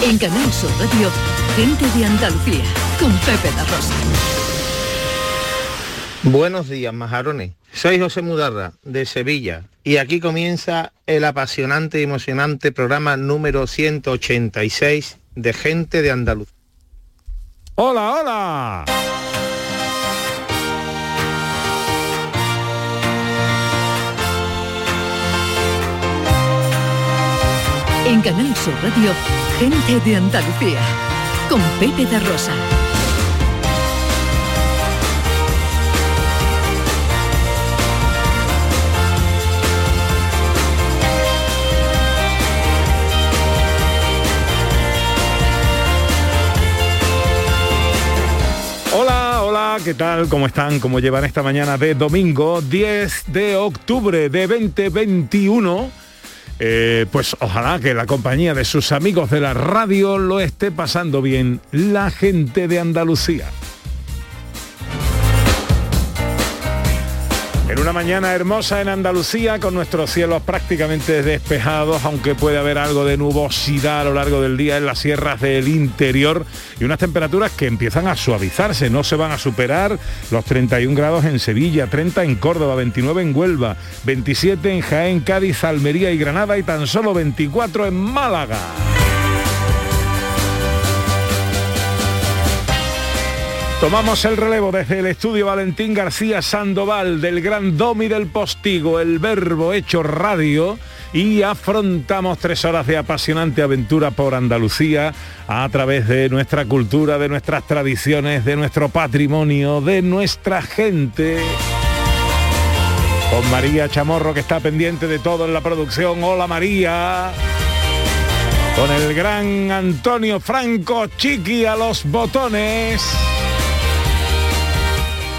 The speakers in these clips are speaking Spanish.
En Canal Sur Radio, gente de Andalucía, con Pepe da Rosa. Buenos días, majarones. Soy José Mudarra, de Sevilla, y aquí comienza el apasionante y emocionante programa número 186 de Gente de Andalucía. ¡Hola, hola! En Canal Sur Radio, gente de Andalucía, con Pepe da Rosa. Hola, hola, ¿qué tal? ¿Cómo están? ¿Cómo llevan esta mañana de domingo 10 de octubre de 2021? Eh, pues ojalá que la compañía de sus amigos de la radio lo esté pasando bien la gente de Andalucía. En una mañana hermosa en Andalucía con nuestros cielos prácticamente despejados, aunque puede haber algo de nubosidad a lo largo del día en las sierras del interior y unas temperaturas que empiezan a suavizarse, no se van a superar los 31 grados en Sevilla, 30 en Córdoba, 29 en Huelva, 27 en Jaén, Cádiz, Almería y Granada y tan solo 24 en Málaga. Tomamos el relevo desde el estudio Valentín García Sandoval del Gran Domi del Postigo, el verbo hecho radio, y afrontamos tres horas de apasionante aventura por Andalucía a través de nuestra cultura, de nuestras tradiciones, de nuestro patrimonio, de nuestra gente. Con María Chamorro que está pendiente de todo en la producción. Hola María. Con el gran Antonio Franco Chiqui a los botones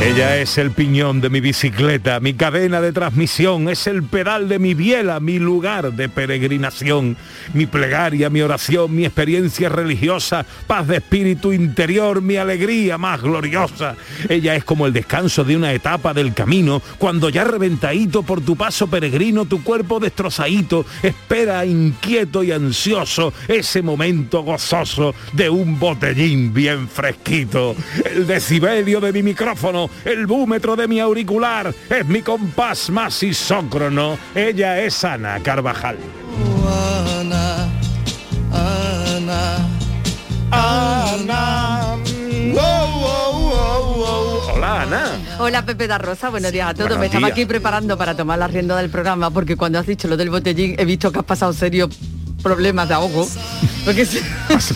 Ella es el piñón de mi bicicleta, mi cadena de transmisión, es el pedal de mi biela, mi lugar de peregrinación, mi plegaria, mi oración, mi experiencia religiosa, paz de espíritu interior, mi alegría más gloriosa. Ella es como el descanso de una etapa del camino, cuando ya reventadito por tu paso peregrino, tu cuerpo destrozadito, espera inquieto y ansioso ese momento gozoso de un botellín bien fresquito. El decibelio de mi micrófono, el búmetro de mi auricular, es mi compás más isócrono. Ella es Ana Carvajal. Ana, Ana, Ana. Hola Ana. Hola Pepe da Rosa, buenos días a todos. Buenos Me estaba días. aquí preparando para tomar la rienda del programa porque cuando has dicho lo del botellín he visto que has pasado serios problemas de ahogo. Porque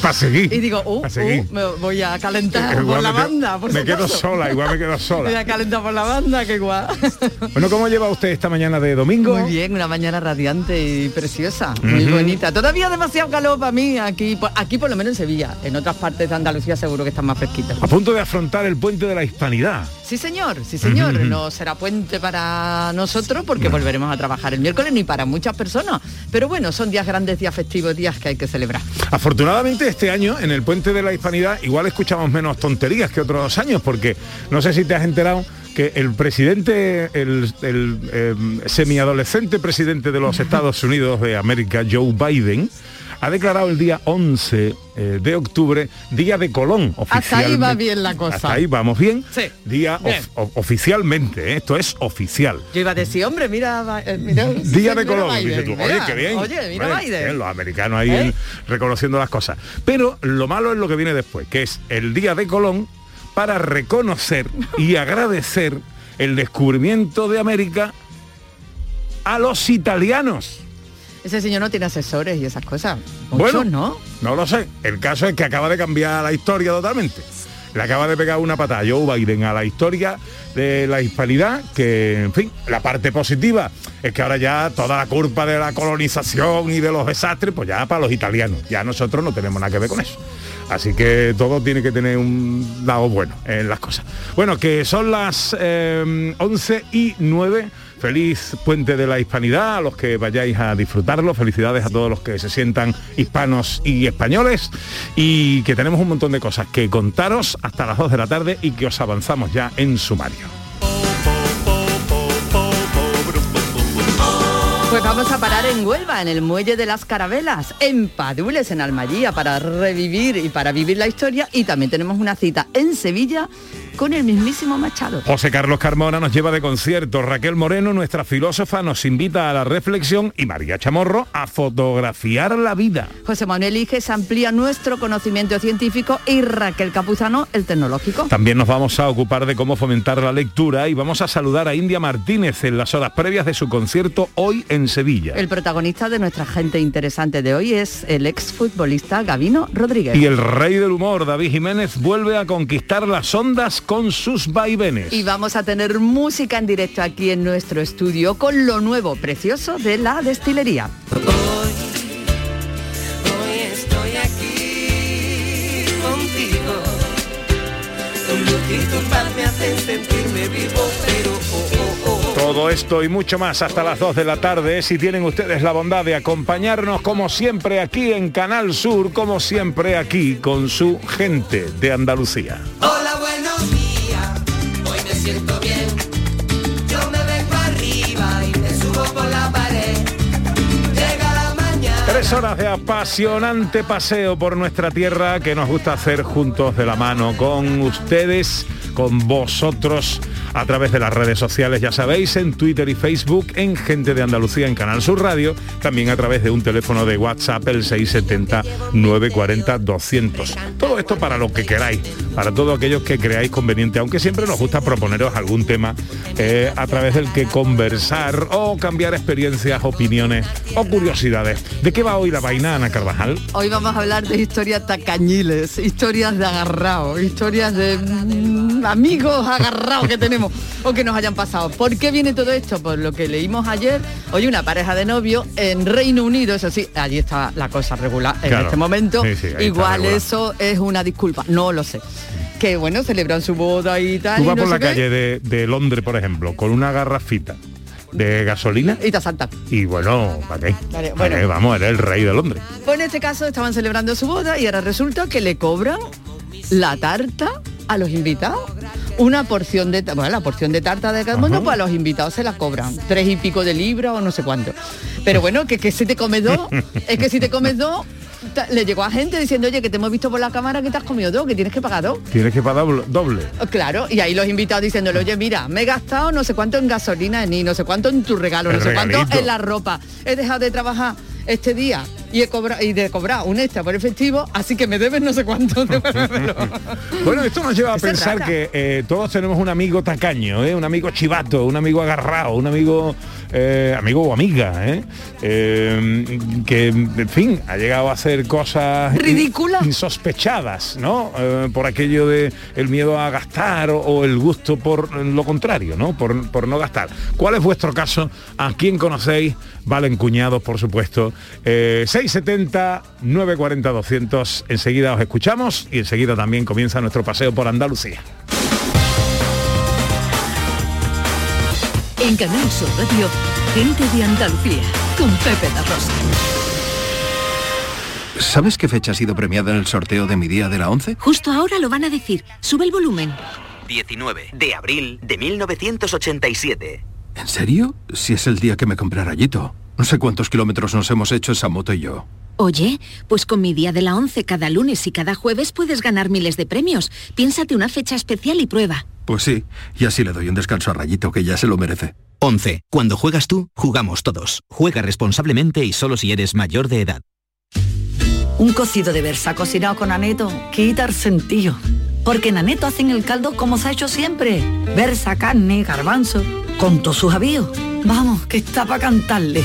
Para seguir. y digo, uh, seguir. uh, me voy a calentar Igual por la quedo- banda. por me quedo sola, igual me quedo Me voy sola. a calentar por la banda, qué guay. Bueno, ¿cómo lleva usted esta mañana de domingo? Muy bien, una mañana radiante y preciosa, muy bonita. Todavía demasiado calor para mí, aquí, aquí por lo menos en Sevilla. En otras partes de Andalucía seguro que están más fresquitos. A punto de afrontar el puente de la hispanidad. Sí, señor, sí, señor. No será puente para nosotros porque volveremos a trabajar el miércoles ni para muchas personas. Pero bueno, son días grandes, días festivos, días que hay que celebrar. Afortunadamente este año en el puente de la hispanidad igual escuchamos menos tonterías que otros años porque no sé si te has enterado que el presidente, el, el, eh, semiadolescente presidente de los Estados Unidos de América, Joe Biden, ha declarado el día 11 eh, de octubre Día de Colón Hasta ahí va bien la cosa. Hasta ahí vamos bien. Sí. Día Bien. of- o- oficialmente, ¿eh? esto es oficial. Yo iba a decir, hombre, mira, eh, mira Día de mira Colón. Biden, Dices tú, oye, qué bien. Oye, mira Biden. bien, los americanos ahí ¿Eh? en- reconociendo las cosas. Pero lo malo es lo que viene después, que es el Día de Colón para reconocer y agradecer el descubrimiento de América a los italianos. Ese señor no tiene asesores y esas cosas. Bueno, Muchos, ¿no? No lo sé. El caso es que acaba de cambiar la historia totalmente. Le acaba de pegar una patada Joe Biden a la historia de la hispanidad, que, en fin, la parte positiva es que ahora ya toda la culpa de la colonización y de los desastres, pues ya para los italianos. Ya nosotros no tenemos nada que ver con eso. Así que todo tiene que tener un lado bueno en las cosas. Bueno, que son las eh, 11 y 9. Feliz puente de la hispanidad a los que vayáis a disfrutarlo. Felicidades a todos los que se sientan hispanos y españoles. Y que tenemos un montón de cosas que contaros hasta las 2 de la tarde y que os avanzamos ya en sumario. Pues vamos a parar en Huelva, en el Muelle de las Carabelas, en Padules, en Almayía, para revivir y para vivir la historia. Y también tenemos una cita en Sevilla con el mismísimo Machado. José Carlos Carmona nos lleva de concierto, Raquel Moreno, nuestra filósofa, nos invita a la reflexión y María Chamorro a fotografiar la vida. José Manuel Iges amplía nuestro conocimiento científico y Raquel Capuzano el tecnológico. También nos vamos a ocupar de cómo fomentar la lectura y vamos a saludar a India Martínez en las horas previas de su concierto hoy en Sevilla. El protagonista de nuestra gente interesante de hoy es el exfutbolista Gavino Rodríguez. Y el rey del humor, David Jiménez, vuelve a conquistar las ondas con sus vaivenes. Y vamos a tener música en directo aquí en nuestro estudio con lo nuevo, precioso de la destilería. Hoy estoy aquí contigo. Tu luz y tu paz me sentirme vivo, Todo esto y mucho más hasta las 2 de la tarde. Si tienen ustedes la bondad de acompañarnos como siempre aquí en Canal Sur, como siempre aquí con su gente de Andalucía. Hola, buenos días. Hoy me siento bien. Tres horas de apasionante paseo por nuestra tierra que nos gusta hacer juntos de la mano con ustedes, con vosotros a través de las redes sociales, ya sabéis, en Twitter y Facebook, en Gente de Andalucía, en Canal Sur Radio, también a través de un teléfono de WhatsApp, el 670-940-200. Todo esto para lo que queráis, para todos aquellos que creáis conveniente, aunque siempre nos gusta proponeros algún tema eh, a través del que conversar o cambiar experiencias, opiniones o curiosidades. ¿De qué va hoy la vaina, Ana Carvajal? Hoy vamos a hablar de historias tacañiles, historias de agarrado, historias de mm, amigos agarrados que tenemos o que nos hayan pasado. ¿Por qué viene todo esto? Por lo que leímos ayer, hoy una pareja de novio en Reino Unido, eso sí, allí está la cosa regular en Claro. este momento. Sí, sí, Igual eso es una disculpa, no lo sé. Que bueno, celebran su boda y tal. Tú vas no por la calle de, de Londres, por ejemplo, con una garrafita de gasolina Y asaltan. y bueno, ¿para qué? Vale, ¿Para bueno. qué? Vamos, eres el rey de Londres. Pues en este caso estaban celebrando su boda y ahora resulta que le cobran la tarta a los invitados. Una porción de, bueno, la porción de tarta de cada uno, pues a los invitados se la cobran. Tres y pico de libras o no sé cuánto. Pero bueno, que, que si te comes dos, es que si te comes dos, le llegó a gente diciendo, oye, que te hemos visto por la cámara que te has comido dos, que tienes que pagar dos. Tienes que pagar doble-. Oh, Claro, y ahí los invitados diciéndole, oye, mira, me he gastado no sé cuánto en gasolina, ni no sé cuánto en tu regalo, El no sé cuánto en la ropa. He dejado de trabajar este día y he cobrado y de cobrar un extra por efectivo, así que me debes no sé cuánto. devuélvemelo". Bueno, esto nos lleva a pensar que eh, todos tenemos un amigo tacaño, ¿eh? un amigo chivato, un amigo agarrado, un amigo eh, amigo o amiga, que en fin ha llegado a hacer cosas Ridículas. insospechadas, ¿no? Por aquello de el miedo a gastar o, o el gusto por lo contrario, ¿no? Por, por no gastar. ¿Cuál es vuestro caso? ¿A quién conocéis? Valen cuñados, por supuesto. Eh, 670 940 200. Enseguida os escuchamos y enseguida también comienza nuestro paseo por Andalucía. En Canal Sur Radio, gente de Andalucía, con Pepe La Rosa. ¿Sabes qué fecha ha sido premiada en el sorteo de mi día de la 11? Justo ahora lo van a decir. Sube el volumen. 19 de abril de 1987. ¿En serio? Si es el día que me compré rayito. No sé cuántos kilómetros nos hemos hecho esa moto y yo. Oye, pues con mi día de la 11 cada lunes y cada jueves puedes ganar miles de premios. Piénsate una fecha especial y prueba. Pues sí, y así le doy un descanso a Rayito que ya se lo merece. 11. Cuando juegas tú, jugamos todos. Juega responsablemente y solo si eres mayor de edad. Un cocido de versa cocinado con aneto quita el sentido. Porque en aneto hacen el caldo como se ha hecho siempre. Versa, carne, garbanzo, con todos sus avíos. Vamos, que está para cantarle.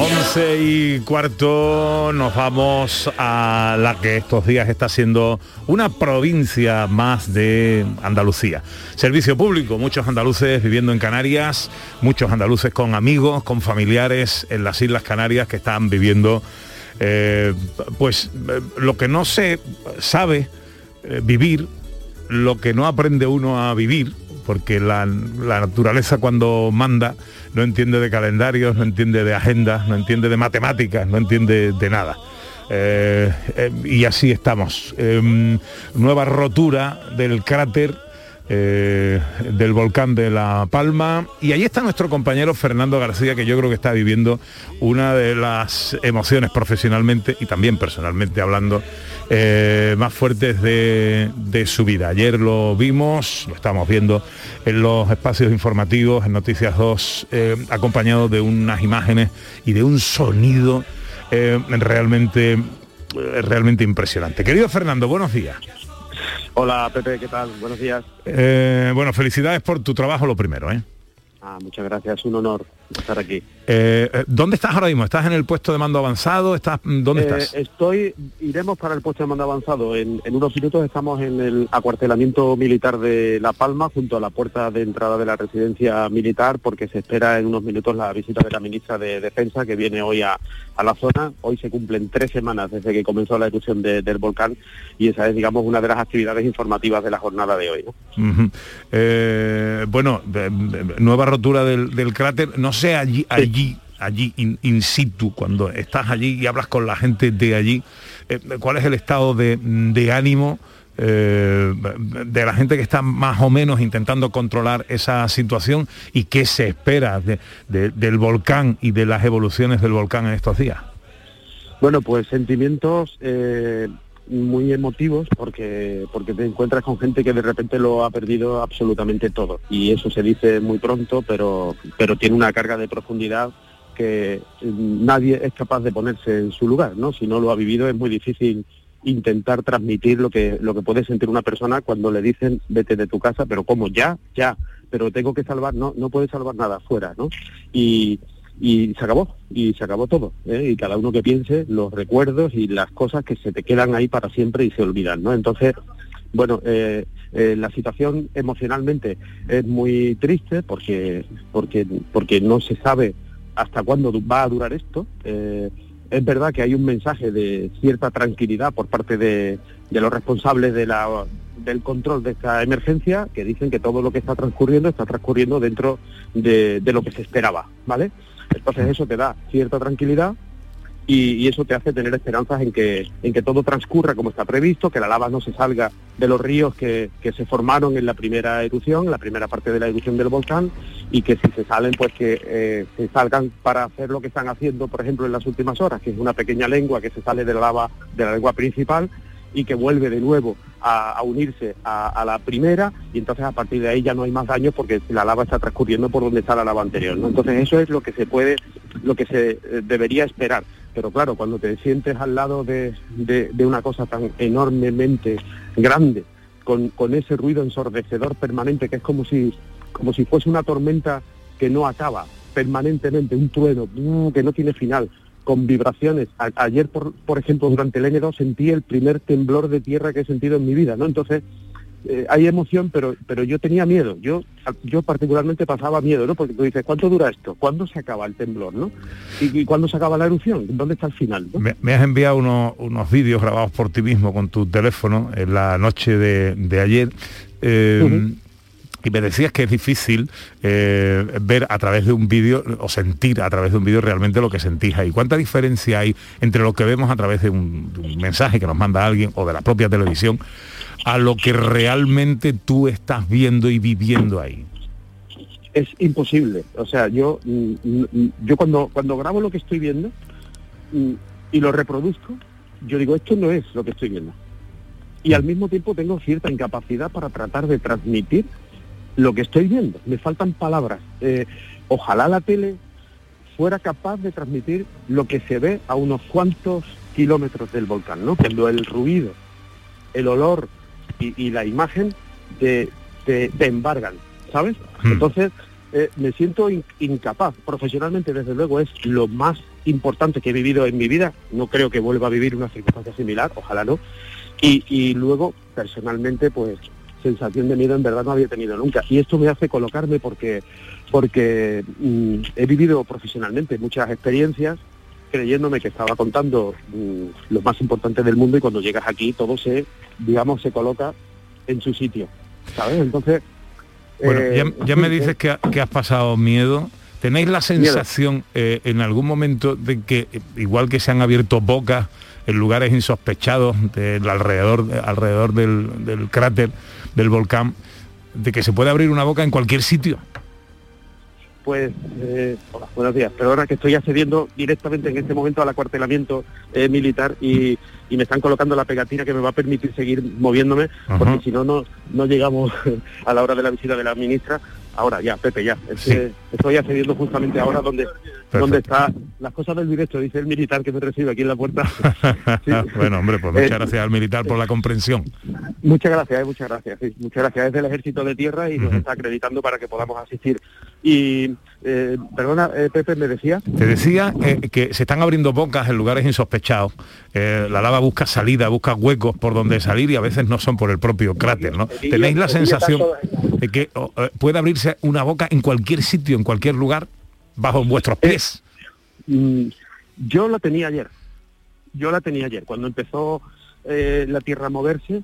Once y cuarto nos vamos a la que estos días está siendo una provincia más de Andalucía. Servicio público, muchos andaluces viviendo en Canarias, muchos andaluces con amigos, con familiares en las Islas Canarias que están viviendo eh, pues eh, lo que no se sabe eh, vivir, lo que no aprende uno a vivir, porque la, la naturaleza cuando manda no entiende de calendarios, no entiende de agendas, no entiende de matemáticas, no entiende de nada. Eh, eh, y así estamos. Em, nueva rotura del cráter eh, del volcán de La Palma. Y ahí está nuestro compañero Fernando García, que yo creo que está viviendo una de las emociones profesionalmente y también personalmente hablando eh, más fuertes de, de su vida. Ayer lo vimos, lo estamos viendo en los espacios informativos, en Noticias 2, eh, acompañado de unas imágenes y de un sonido realmente, realmente impresionante. Querido Fernando, buenos días. Hola Pepe, ¿qué tal? Buenos días. Eh, bueno, felicidades por tu trabajo lo primero, ¿eh? Ah, muchas gracias, un honor estar aquí. Eh, eh, ¿Dónde estás ahora mismo? ¿Estás en el puesto de mando avanzado? ¿Estás, ¿Dónde Eh, estás? Estoy, iremos para el puesto de mando avanzado. En, en unos minutos estamos en el acuartelamiento militar de La Palma, junto a la puerta de entrada de la residencia militar, porque se espera en unos minutos la visita de la ministra de Defensa, que viene hoy a, a la zona. Hoy se cumplen tres semanas desde que comenzó la erupción de- del volcán y esa es, digamos, una de las actividades informativas de la jornada de hoy. ¿no? Ujú. Eh, bueno, nueva rotura del, del cráter. No sé allí, allí, allí in, in situ, cuando estás allí y hablas con la gente de allí, eh, ¿cuál es el estado de, de ánimo? eh, de la gente que está más o menos intentando controlar esa situación y qué se espera de- de- del volcán y de las evoluciones del volcán en estos días. Bueno, pues sentimientos eh, muy emotivos porque porque te encuentras con gente que de repente lo ha perdido absolutamente todo y eso se dice muy pronto, pero pero tiene una carga de profundidad que mm, nadie es capaz de ponerse en su lugar, ¿no? Si no lo ha vivido es muy difícil intentar transmitir lo que lo que puede sentir una persona cuando le dicen vete de tu casa, pero como ya, ya, pero tengo que salvar, no, no puedes salvar nada fuera, ¿no? Y, y se acabó, y se acabó todo, ¿eh? y cada uno que piense los recuerdos y las cosas que se te quedan ahí para siempre y se olvidan, ¿no? Entonces, bueno, eh, eh, la situación emocionalmente es muy triste porque, porque, porque no se sabe hasta cuándo va a durar esto. Es verdad que hay un mensaje de cierta tranquilidad por parte de, de los responsables de del control de esta emergencia, que dicen que todo lo que está transcurriendo está transcurriendo dentro de, de lo que se esperaba, ¿vale? Entonces eso te da cierta tranquilidad y, eso te hace tener esperanzas en que, en que todo transcurra como está previsto, que la lava no se salga de los ríos que, que se formaron en la primera erupción, la primera parte de la erupción del volcán, y que si se salen, pues que eh, se salgan para hacer lo que están haciendo, por ejemplo, en las últimas horas, que es una pequeña lengua que se sale de la lava, de la lengua principal, y que vuelve de nuevo a, unirse a, la primera y entonces a partir de ahí ya no hay más daños porque la lava está transcurriendo por donde está la lava anterior. Entonces eso es lo que se puede, lo que se eh, debería esperar. Pero claro, cuando te sientes al lado de, de- de una cosa tan enormemente grande, con, con ese ruido ensordecedor permanente que es como si, como si fuese una tormenta que no acaba permanentemente, un trueno que no tiene final, con vibraciones. A- ayer, por, por ejemplo, durante el N2 sentí el primer temblor de tierra que he sentido en mi vida, ¿no? Entonces, eh, hay emoción, pero, pero yo tenía miedo. Yo, yo particularmente pasaba miedo, ¿no? Porque tú dices, ¿cuánto dura esto? ¿Cuándo se acaba el temblor, no? ¿Y, y cuándo se acaba la erupción? ¿Dónde está el final? no? Me, me has enviado unos, unos vídeos grabados por ti mismo con tu teléfono en la noche de, de ayer. eh, Y me decías que es difícil eh, ver a través de un vídeo o sentir a través de un vídeo realmente lo que sentís ahí. ¿Cuánta diferencia hay entre lo que vemos a través de un, de un mensaje que nos manda alguien o de la propia televisión a lo que realmente tú estás viendo y viviendo ahí? es imposible. O sea, yo, mm, mm, yo cuando, cuando grabo lo que estoy viendo mm, y lo reproduzco, yo digo, esto no es lo que estoy viendo. Y al mismo tiempo tengo cierta incapacidad para tratar de transmitir lo que estoy viendo, me faltan palabras. Eh, ojalá la tele fuera capaz de transmitir lo que se ve a unos cuantos kilómetros del volcán, ¿no? Cuando el ruido, el olor y, la imagen te, te, embargan, ¿sabes? Hmm. Entonces, eh, me siento in- incapaz. Profesionalmente, desde luego, es lo más importante que he vivido en mi vida. No creo que vuelva a vivir una circunstancia similar, ojalá no. Y, y luego, personalmente, pues sensación de miedo en verdad no había tenido nunca. Y esto me hace colocarme porque, porque mm, he vivido profesionalmente muchas experiencias creyéndome que estaba contando mm, lo más importante del mundo y cuando llegas aquí todo se, digamos, se coloca en su sitio. ¿Sabes? Entonces... Bueno, eh, ya, ya me dices que, ha- que has pasado miedo. ¿Tenéis la sensación eh, en algún momento de que, eh, igual que se han abierto bocas en lugares insospechados del alrededor, alrededor del, del cráter del volcán, de que se puede abrir una boca en cualquier sitio? Pues, eh, hola, buenos días. Perdona que estoy accediendo directamente en este momento al acuartelamiento eh, militar y, y me están colocando la pegatina que me va a permitir seguir moviéndome, Ajá. porque si no no llegamos a la hora de la visita de la ministra. Ahora ya, Pepe, ya. Es que estoy accediendo justamente ahora donde, donde está las cosas del directo, dice el militar que me recibe aquí en la puerta. bueno, hombre, pues muchas Eh, gracias al militar por la comprensión. Muchas gracias, eh, muchas gracias. sí, muchas gracias. Es del Ejército de Tierra y nos está acreditando para que podamos asistir. Y, eh, perdona, eh, Pepe, me decía. Te decía eh, que se están abriendo bocas en lugares insospechados. La lava busca salida, busca huecos por donde salir y a veces no son por el propio cráter, ¿no? ¿Tenéis la sensación de que oh, puede abrirse una boca en cualquier sitio, en cualquier lugar, bajo vuestros pies? Mm, yo la tenía ayer. Yo la tenía ayer. Cuando empezó la Tierra a moverse,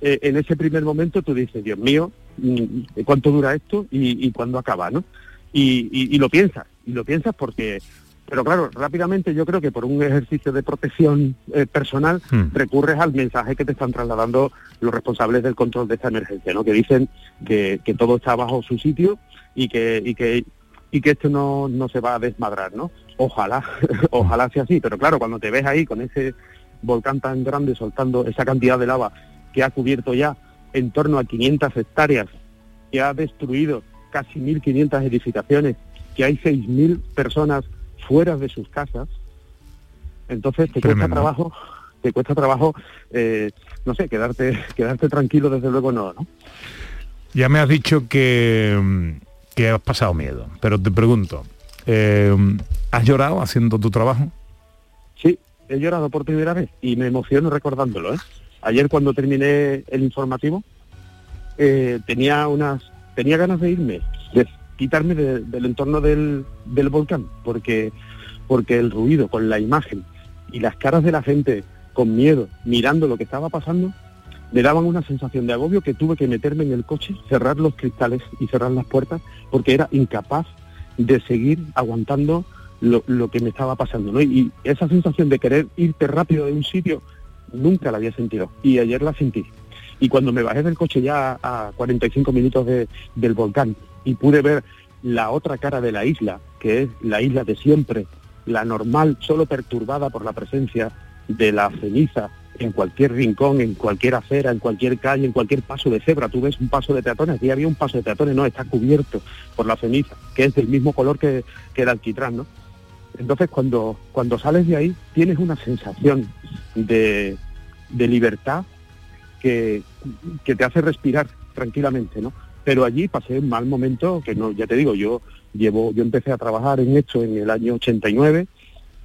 en ese primer momento tú dices, Dios mío, mm, ¿cuánto dura esto y, y cuándo acaba, no? Y, y- y lo piensas, y lo piensas porque... Pero claro, rápidamente yo creo que por un ejercicio de protección eh, personal Hmm. recurres al mensaje que te están trasladando los responsables del control de esta emergencia, ¿no? Que dicen que, que todo está bajo su sitio y que, y que, y que esto no, no se va a desmadrar, ¿no? Ojalá, ojalá sea así, pero claro, cuando te ves ahí con ese volcán tan grande soltando esa cantidad de lava que ha cubierto ya en torno a 500 hectáreas, que ha destruido casi 1.500 edificaciones, que hay 6.000 personas fuera de sus casas, entonces te cuesta trabajo, te cuesta trabajo, eh, no sé, quedarte, quedarte tranquilo, desde luego no, ¿no? Ya me has dicho que, que has pasado miedo, pero te pregunto, eh, ¿has llorado haciendo tu trabajo? Sí, he llorado por primera vez y me emociono recordándolo. ¿eh? Ayer cuando terminé el informativo eh, tenía unas tenía ganas de irme, de quitarme de- del entorno del, del volcán, porque porque el ruido con la imagen y las caras de la gente con miedo mirando lo que estaba pasando me daban una sensación de agobio que tuve que meterme en el coche, cerrar los cristales y cerrar las puertas porque era incapaz de seguir aguantando lo, lo que me estaba pasando. Y esa sensación de querer irte rápido de un sitio nunca la había sentido y ayer la sentí. Y cuando me bajé del coche ya a 45 minutos de- del volcán y pude ver la otra cara de la isla, que es la isla de siempre, la normal, solo perturbada por la presencia de la ceniza en cualquier rincón, en cualquier acera, en cualquier calle, en cualquier paso de cebra. Tú ves un paso de peatones, aquí había un paso de peatones, no, está cubierto por la ceniza, que es del mismo color que, que el alquitrán, ¿no? Entonces cuando, cuando sales de ahí tienes una sensación de, de libertad que, que te hace respirar tranquilamente, ¿no? Pero allí pasé un mal momento que no, ya te digo, yo llevo, yo empecé a trabajar en esto en el año 89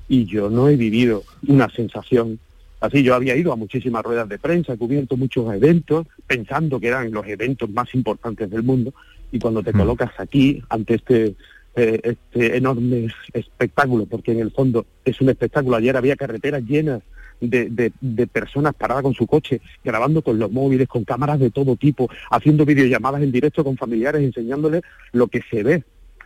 y yo no he vivido una sensación así. Yo había ido a muchísimas ruedas de prensa, he cubierto muchos eventos, pensando que eran los eventos más importantes del mundo, y cuando te colocas aquí ante este eh, este enorme espectáculo, porque en el fondo es un espectáculo. Ayer había carreteras llenas de, de- personas paradas con su coche, grabando con los móviles, con cámaras de todo tipo, haciendo videollamadas en directo con familiares, enseñándoles lo que se ve.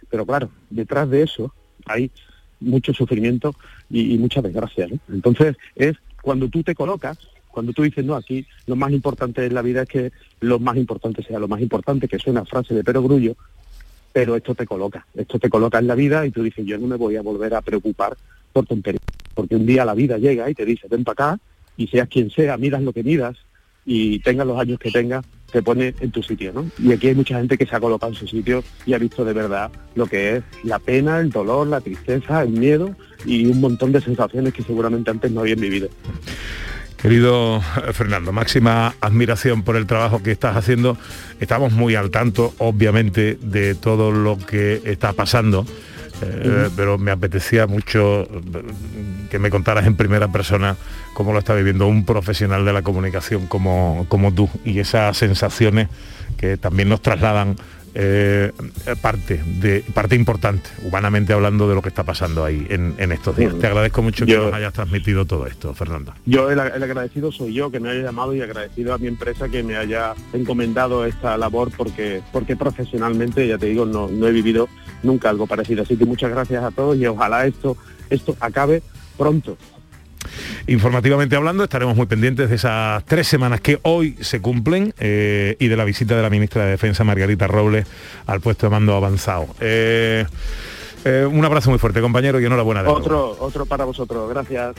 Pero claro, detrás de eso hay mucho sufrimiento y, y mucha desgracia. Entonces es cuando tú te colocas, cuando tú dices, no, aquí lo más importante en la vida es que lo más importante sea lo más importante, que es una frase de Pero Grullo, pero esto te coloca, esto te coloca en la vida y tú dices, yo no me voy a volver a preocupar por tonterías, porque un día la vida llega y te dice, ven para acá, y seas quien sea, miras lo que miras y tengas los años que tengas, te pone en tu sitio, ¿no? Y aquí hay mucha gente que se ha colocado en su sitio y ha visto de verdad lo que es la pena, el dolor, la tristeza, el miedo y un montón de sensaciones que seguramente antes no habían vivido. Querido Fernando, máxima admiración por el trabajo que estás haciendo. Estamos muy al tanto, obviamente, de todo lo que está pasando. Eh, pero me apetecía mucho eh, que me contaras en primera persona cómo lo está viviendo un profesional de la comunicación como, como tú y esas sensaciones que también nos trasladan eh, parte de parte importante humanamente hablando de lo que está pasando ahí en, estos días. Te agradezco mucho que nos hayas transmitido todo esto Fernando yo el, agradecido soy yo que me haya llamado y agradecido a mi empresa que me haya encomendado esta labor porque porque profesionalmente ya te digo no, no he vivido nunca algo parecido. Así que muchas gracias a todos y ojalá esto esto acabe pronto Informativamente hablando, estaremos muy pendientes de esas tres semanas que hoy se cumplen eh, y de la visita de la ministra de Defensa, Margarita Robles, al puesto de mando avanzado. Eh, eh, un abrazo muy fuerte, compañero, y enhorabuena. De otro, otro para vosotros. Gracias.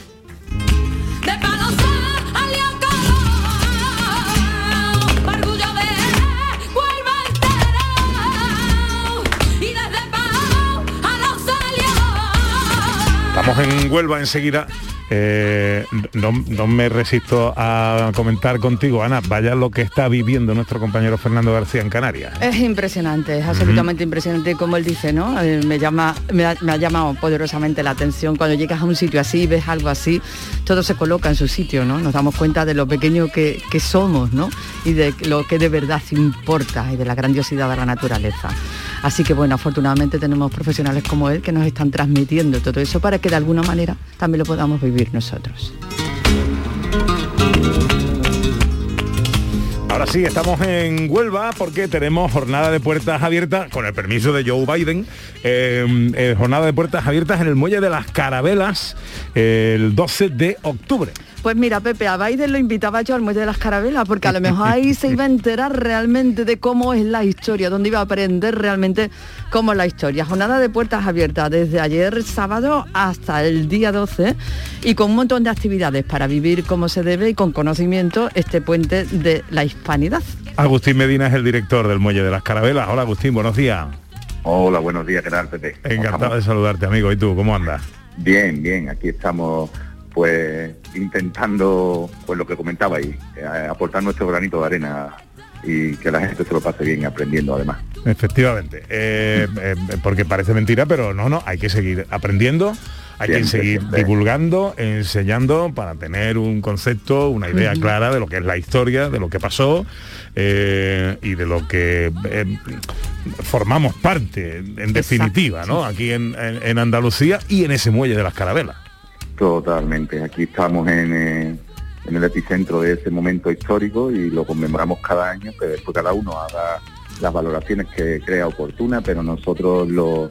Estamos en Huelva enseguida eh, no, me resisto a comentar contigo, Ana, vaya lo que está viviendo nuestro compañero Fernando García en Canarias. Es impresionante, es absolutamente impresionante, como él dice, ¿no? Eh, me, llama, me ha, llamado poderosamente la atención. Cuando llegas a un sitio así, ves algo así, todo se coloca en su sitio, ¿no? Nos damos cuenta de lo pequeño que, que somos, ¿no? Y de lo que de verdad importa y de la grandiosidad de la naturaleza. Así que bueno, afortunadamente tenemos profesionales como él que nos están transmitiendo todo eso para que de alguna manera también lo podamos vivir nosotros. Ahora sí, estamos en Huelva porque tenemos jornada de puertas abiertas, con el permiso de Joe Biden, eh, eh, jornada de puertas abiertas en el Muelle de las Carabelas el 12 de octubre. Pues mira, Pepe, a Biden lo invitaba yo al Muelle de las Carabelas, porque a lo mejor ahí se iba a enterar realmente de cómo es la historia, donde iba a aprender realmente cómo es la historia. Jornada de puertas abiertas desde ayer sábado hasta el día 12 y con un montón de actividades para vivir como se debe y con conocimiento este puente de la hispanidad. Agustín Medina es el director del Muelle de las Carabelas. Hola Agustín, buenos días. Hola, buenos días, ¿qué tal, Pepe? Encantado de saludarte, amigo. ¿Y tú, cómo andas? Bien, bien, aquí estamos pues intentando, pues lo que comentaba ahí, eh, aportar nuestro granito de arena y que la gente se lo pase bien aprendiendo además. Efectivamente, eh, eh, porque parece mentira, pero no, no, hay que seguir aprendiendo, hay que seguir divulgando, enseñando para tener un concepto, una idea clara de lo que es la historia, de lo que pasó y de lo que formamos parte, en definitiva, ¿no? Aquí en Andalucía y en ese muelle de las carabelas. Totalmente. Aquí estamos eh, en, el epicentro de ese momento histórico y lo conmemoramos cada año, que después cada uno haga las valoraciones que crea oportuna, pero nosotros lo,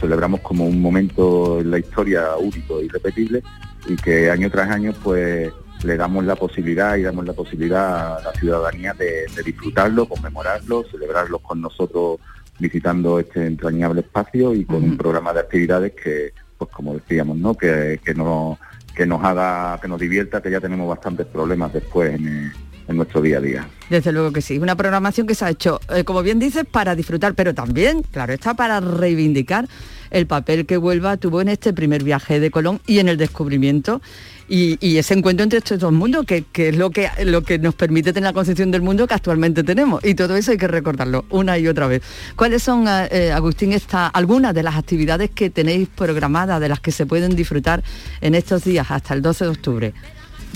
celebramos como un momento en la historia único y repetible y que año tras año pues le damos la posibilidad y damos la posibilidad a la ciudadanía de, disfrutarlo, conmemorarlo, celebrarlo con nosotros visitando este entrañable espacio y con un programa de actividades que pues como decíamos, ¿no? Que, que, no, que nos haga, que nos divierta, que ya tenemos bastantes problemas después en, nuestro día a día. Desde luego que sí, una programación que se ha hecho, eh, como bien dices, para disfrutar, pero también, claro, está para reivindicar el papel que Huelva tuvo en este primer viaje de Colón y en el descubrimiento y, ese encuentro entre estos dos mundos, que, es lo que, lo que nos permite tener la concepción del mundo que actualmente tenemos. Y todo eso hay que recordarlo una y otra vez. ¿Cuáles son, eh, eh, Agustín, esta, algunas de las actividades que tenéis programadas, de las que se pueden disfrutar en estos días hasta el 12 de octubre?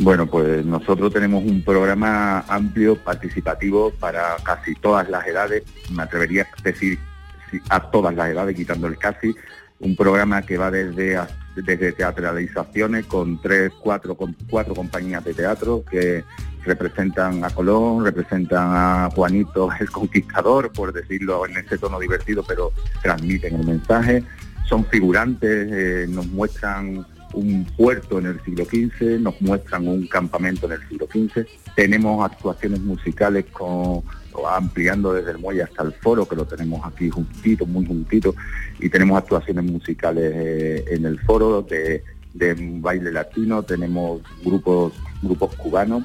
Bueno, pues nosotros tenemos un programa amplio, participativo para casi todas las edades, me atrevería a decir a todas las edades, quitando el casi, un programa que va desde, desde teatralizaciones con tres, cuatro, cuatro compañías de teatro que representan a Colón, representan a Juanito el Conquistador, por decirlo en ese tono divertido, pero transmiten el mensaje. Son figurantes, eh, nos muestran un puerto en el siglo XV, nos muestran un campamento en el siglo XV. Tenemos actuaciones musicales con ampliando desde el muelle hasta el foro, que lo tenemos aquí juntito, muy juntito, y tenemos actuaciones musicales eh, en el foro de, baile latino, tenemos grupos, grupos cubanos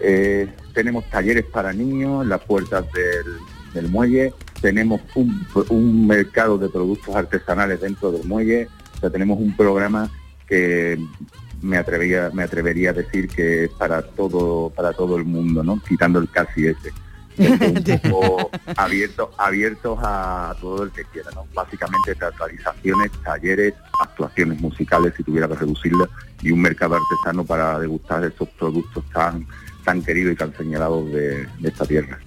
Eh, tenemos talleres para niños en las puertas del, muelle, tenemos un, un mercado de productos artesanales dentro del muelle, o sea, tenemos un programa que me atrevería, me atrevería a decir que es para todo, para todo el mundo, ¿no? Quitando el casi ese. Un poco abiertos abiertos a todo el que quiera, ¿no? Básicamente teatralizaciones, talleres, actuaciones musicales, si tuviera que reducirlo, y un mercado artesano para degustar esos productos tan, tan queridos y tan señalados de, de esta tierra.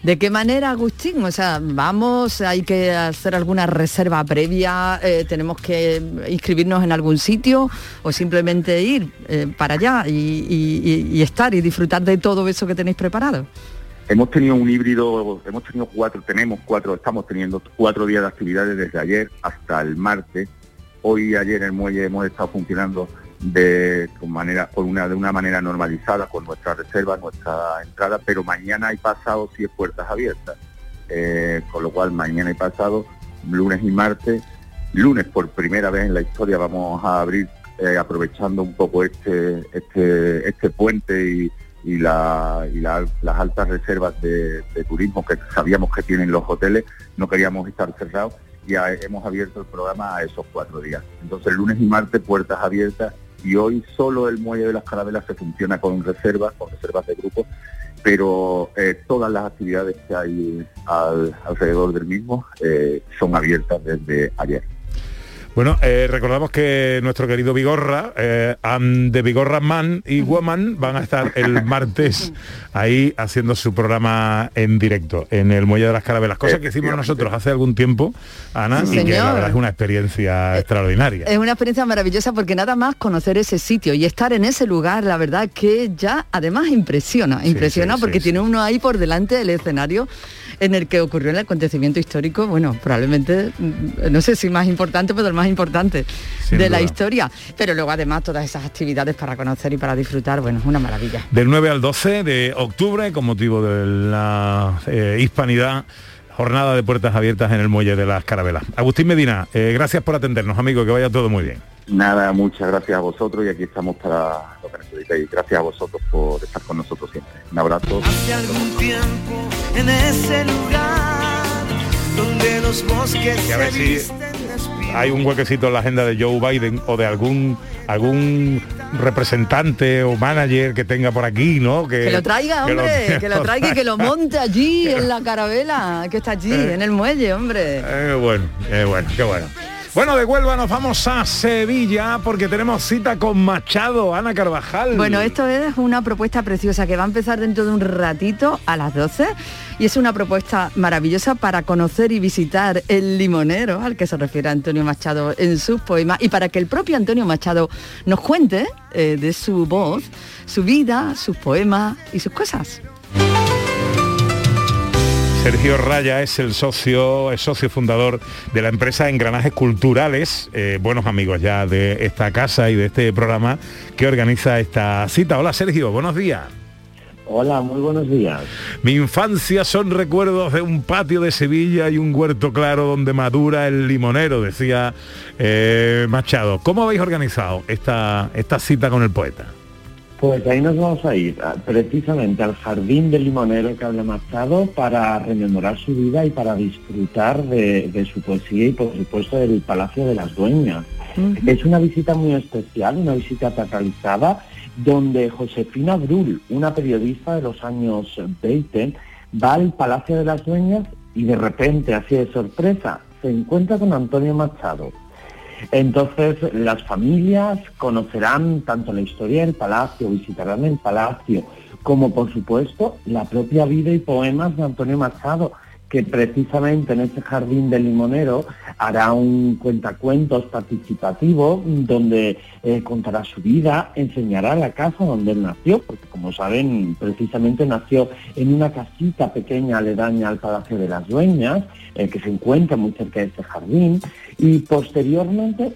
¿De qué manera, Agustín? O sea, vamos, hay que hacer alguna reserva previa, eh, tenemos que inscribirnos en algún sitio o simplemente ir eh, para allá y, y- y estar y disfrutar de todo eso que tenéis preparado. Hemos tenido un híbrido, hemos tenido cuatro, tenemos cuatro, estamos teniendo cuatro días de actividades desde ayer hasta el martes. Hoy y ayer en el muelle hemos estado funcionando de manera, con una, de una manera normalizada con nuestra reserva, nuestra entrada, pero mañana y pasado sí es puertas abiertas. Eh, con lo cual mañana y pasado, lunes y martes, lunes por primera vez en la historia vamos a abrir eh, aprovechando un poco este, este, este puente y, y la- las altas reservas de, turismo que sabíamos que tienen los hoteles, no queríamos estar cerrados y hemos abierto el programa a esos cuatro días. Entonces lunes y martes puertas abiertas y hoy solo el muelle de las carabelas se funciona con reservas, con reservas de grupo, pero eh, todas las actividades que hay al- alrededor del mismo eh, son abiertas desde ayer. Bueno, eh, recordamos que nuestro querido Vigorra, eh, and de Vigorra Man y Woman van a estar el martes ahí haciendo su programa en directo en el Muelle de las Carabelas, cosa que hicimos nosotros hace algún tiempo, Ana, Sí, y que la verdad es una experiencia extraordinaria. Es una experiencia maravillosa porque nada más conocer ese sitio y estar en ese lugar, la verdad que ya además impresiona, impresiona sí, porque sí, tiene uno ahí por delante del escenario en el que ocurrió el acontecimiento histórico, bueno, probablemente, mm, no sé si más importante, pero el más importante Sin de la historia. Pero luego además todas esas actividades para conocer y para disfrutar, bueno, es una maravilla. Del 9 al 12 de octubre, con motivo de la eh, hispanidad, jornada de puertas abiertas en el Muelle de las Carabelas. Agustín Medina, eh, gracias por atendernos, amigo, que vaya todo muy bien. Nada, muchas gracias a vosotros y aquí estamos para lo que necesitéis. Gracias a vosotros por estar con nosotros siempre. Un abrazo. Hace algún tiempo en ese lugar donde los bosques Y a ver se si visten de espinas. Hay un huequecito en la agenda de Joe Biden o de algún algún representante o manager que tenga por aquí, ¿no? Que lo traiga, que lo- hombre, que lo traiga y que lo monte allí en la carabela, que está allí, en el muelle, hombre. Eh, bueno, eh, bueno, qué bueno. Bueno, de Huelva nos vamos a Sevilla porque tenemos cita con Machado, Ana Carvajal. Bueno, esto es una propuesta preciosa que va a empezar dentro de un ratito a las 12 y es una propuesta maravillosa para conocer y visitar el limonero al que se refiere Antonio Machado en sus poemas y para que el propio Antonio Machado nos cuente eh, de su voz, su vida, sus poemas y sus cosas. Sergio Raya es el socio, es socio fundador de la empresa Engranajes Culturales, eh, buenos amigos ya de esta casa y de este programa que organiza esta cita. Hola Sergio, buenos días. Hola, muy buenos días. Mi infancia son recuerdos de un patio de Sevilla y un huerto claro donde madura el limonero, decía eh, Machado. ¿Cómo habéis organizado esta, esta cita con el poeta? Pues ahí nos vamos a ir precisamente al jardín del limonero que habla Machado para rememorar su vida y para disfrutar de, de su poesía y por supuesto del Palacio de las Dueñas. Es una visita muy especial, una visita teatralizada donde Josefina Brull, una periodista de los años 20, va al Palacio de las Dueñas y de repente, así de sorpresa, se encuentra con Antonio Machado. Entonces las familias conocerán tanto la historia del palacio, visitarán el palacio, como por supuesto la propia vida y poemas de Antonio Machado, que precisamente en ese jardín del limonero hará un cuentacuentos participativo donde eh, contará su vida, enseñará la casa donde él nació, porque como saben, precisamente nació en una casita pequeña aledaña al Palacio de las Dueñas, eh, que se encuentra muy cerca de ese jardín, y posteriormente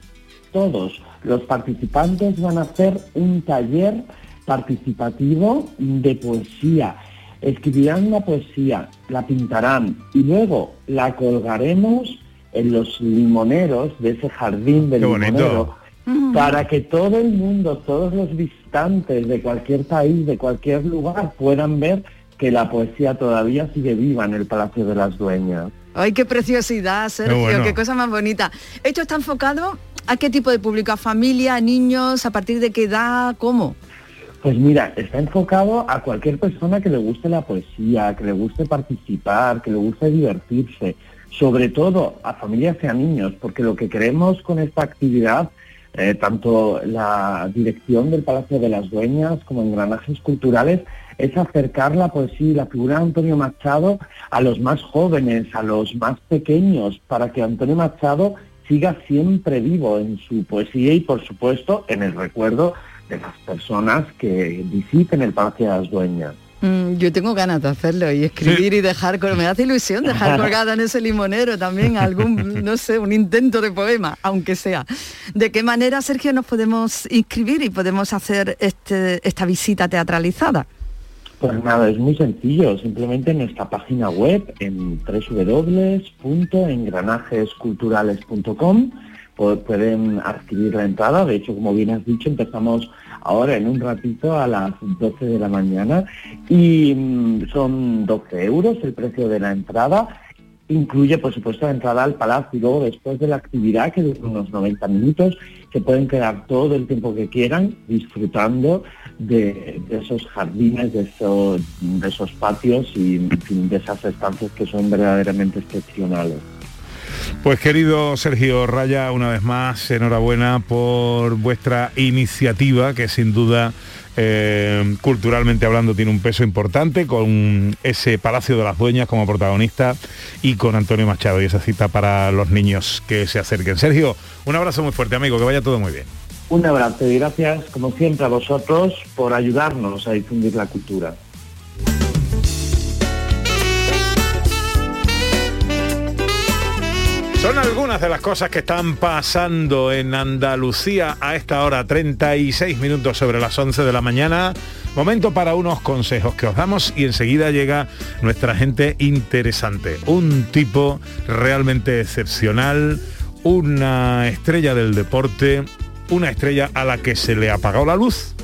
todos los participantes van a hacer un taller participativo de poesía. Escribirán una poesía, la pintarán y luego la colgaremos en los limoneros de ese jardín del Qué bonito. limonero para que todo el mundo, todos los visitantes de cualquier país, de cualquier lugar, puedan ver que la poesía todavía sigue viva en el Palacio de las Dueñas. Ay, qué preciosidad, Sergio, qué, bueno. cosa más bonita. ¿Esto está enfocado a qué tipo de público? ¿A familia, a niños? ¿A partir de qué edad? ¿Cómo? Pues mira, está enfocado a cualquier persona que le guste la poesía, que le guste participar, que le guste divertirse, sobre todo a familias y a niños, porque lo que queremos con esta actividad, eh, tanto la dirección del Palacio de las Dueñas como engranajes culturales, es acercar la poesía y la figura de Antonio Machado a los más jóvenes, a los más pequeños, para que Antonio Machado siga siempre vivo en su poesía y, por supuesto, en el recuerdo de las personas que visiten el Palacio de las Dueñas. Mm, yo tengo ganas de hacerlo y escribir y dejar, col- me hace ilusión dejar colgada en ese limonero también algún, no sé, un intento de poema, aunque sea. ¿De qué manera, Sergio, nos podemos inscribir y podemos hacer este, esta visita teatralizada? Pues nada, es muy sencillo, simplemente en nuestra página web en www.engranajesculturales.com pueden adquirir la entrada, de hecho como bien has dicho empezamos ahora en un ratito a las 12 de la mañana y mm, son 12 euros el precio de la entrada incluye por supuesto la entrada al palacio y luego después de la actividad que dura unos 90 minutos se pueden quedar todo el tiempo que quieran disfrutando de, esos jardines, de esos, patios y de esas estancias que son verdaderamente excepcionales. Pues querido Sergio Raya, una vez más, enhorabuena por vuestra iniciativa, que sin duda, eh, culturalmente hablando, tiene un peso importante, con ese Palacio de las Dueñas como protagonista y con Antonio Machado y esa cita para los niños que se acerquen. Sergio, un abrazo muy fuerte, amigo, que vaya todo muy bien. Un abrazo y gracias como siempre a vosotros por ayudarnos a difundir la cultura. Son algunas de las cosas que están pasando en Andalucía a esta hora, 36 minutos sobre las 11 de la mañana. Momento para unos consejos que os damos y enseguida llega nuestra gente interesante. Un tipo realmente excepcional, una estrella del deporte, una estrella a la que se le apagado la luz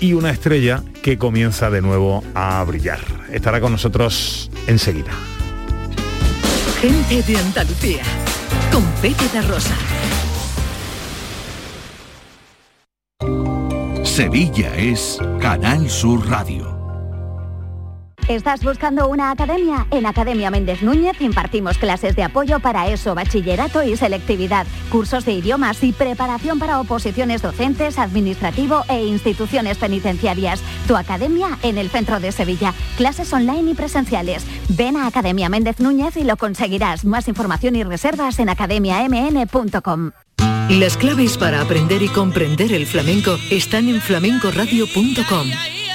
y una estrella que comienza de nuevo a brillar. Estará con nosotros enseguida. Gente de Andalucía, con Pepe da Rosa. Sevilla es Canal Sur Radio. ¿Estás buscando una academia? En Academia Méndez Núñez impartimos clases de apoyo para eso, bachillerato y selectividad, cursos de idiomas y preparación para oposiciones docentes, administrativo e instituciones penitenciarias. Tu academia en el centro de Sevilla. Clases online y presenciales. Ven a Academia Méndez Núñez y lo conseguirás. Más información y reservas en academiamn.com. Las claves para aprender y comprender el flamenco están en flamencoradio.com.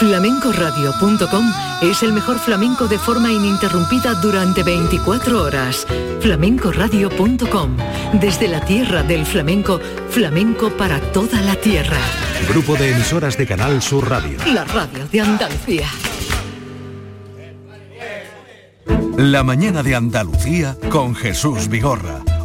Flamencoradio.com es el mejor flamenco de forma ininterrumpida durante 24 horas. Flamencoradio.com, desde la tierra del flamenco, flamenco para toda la tierra. Grupo de emisoras de Canal Sur Radio. La radio de Andalucía. La mañana de Andalucía con Jesús Vigorra.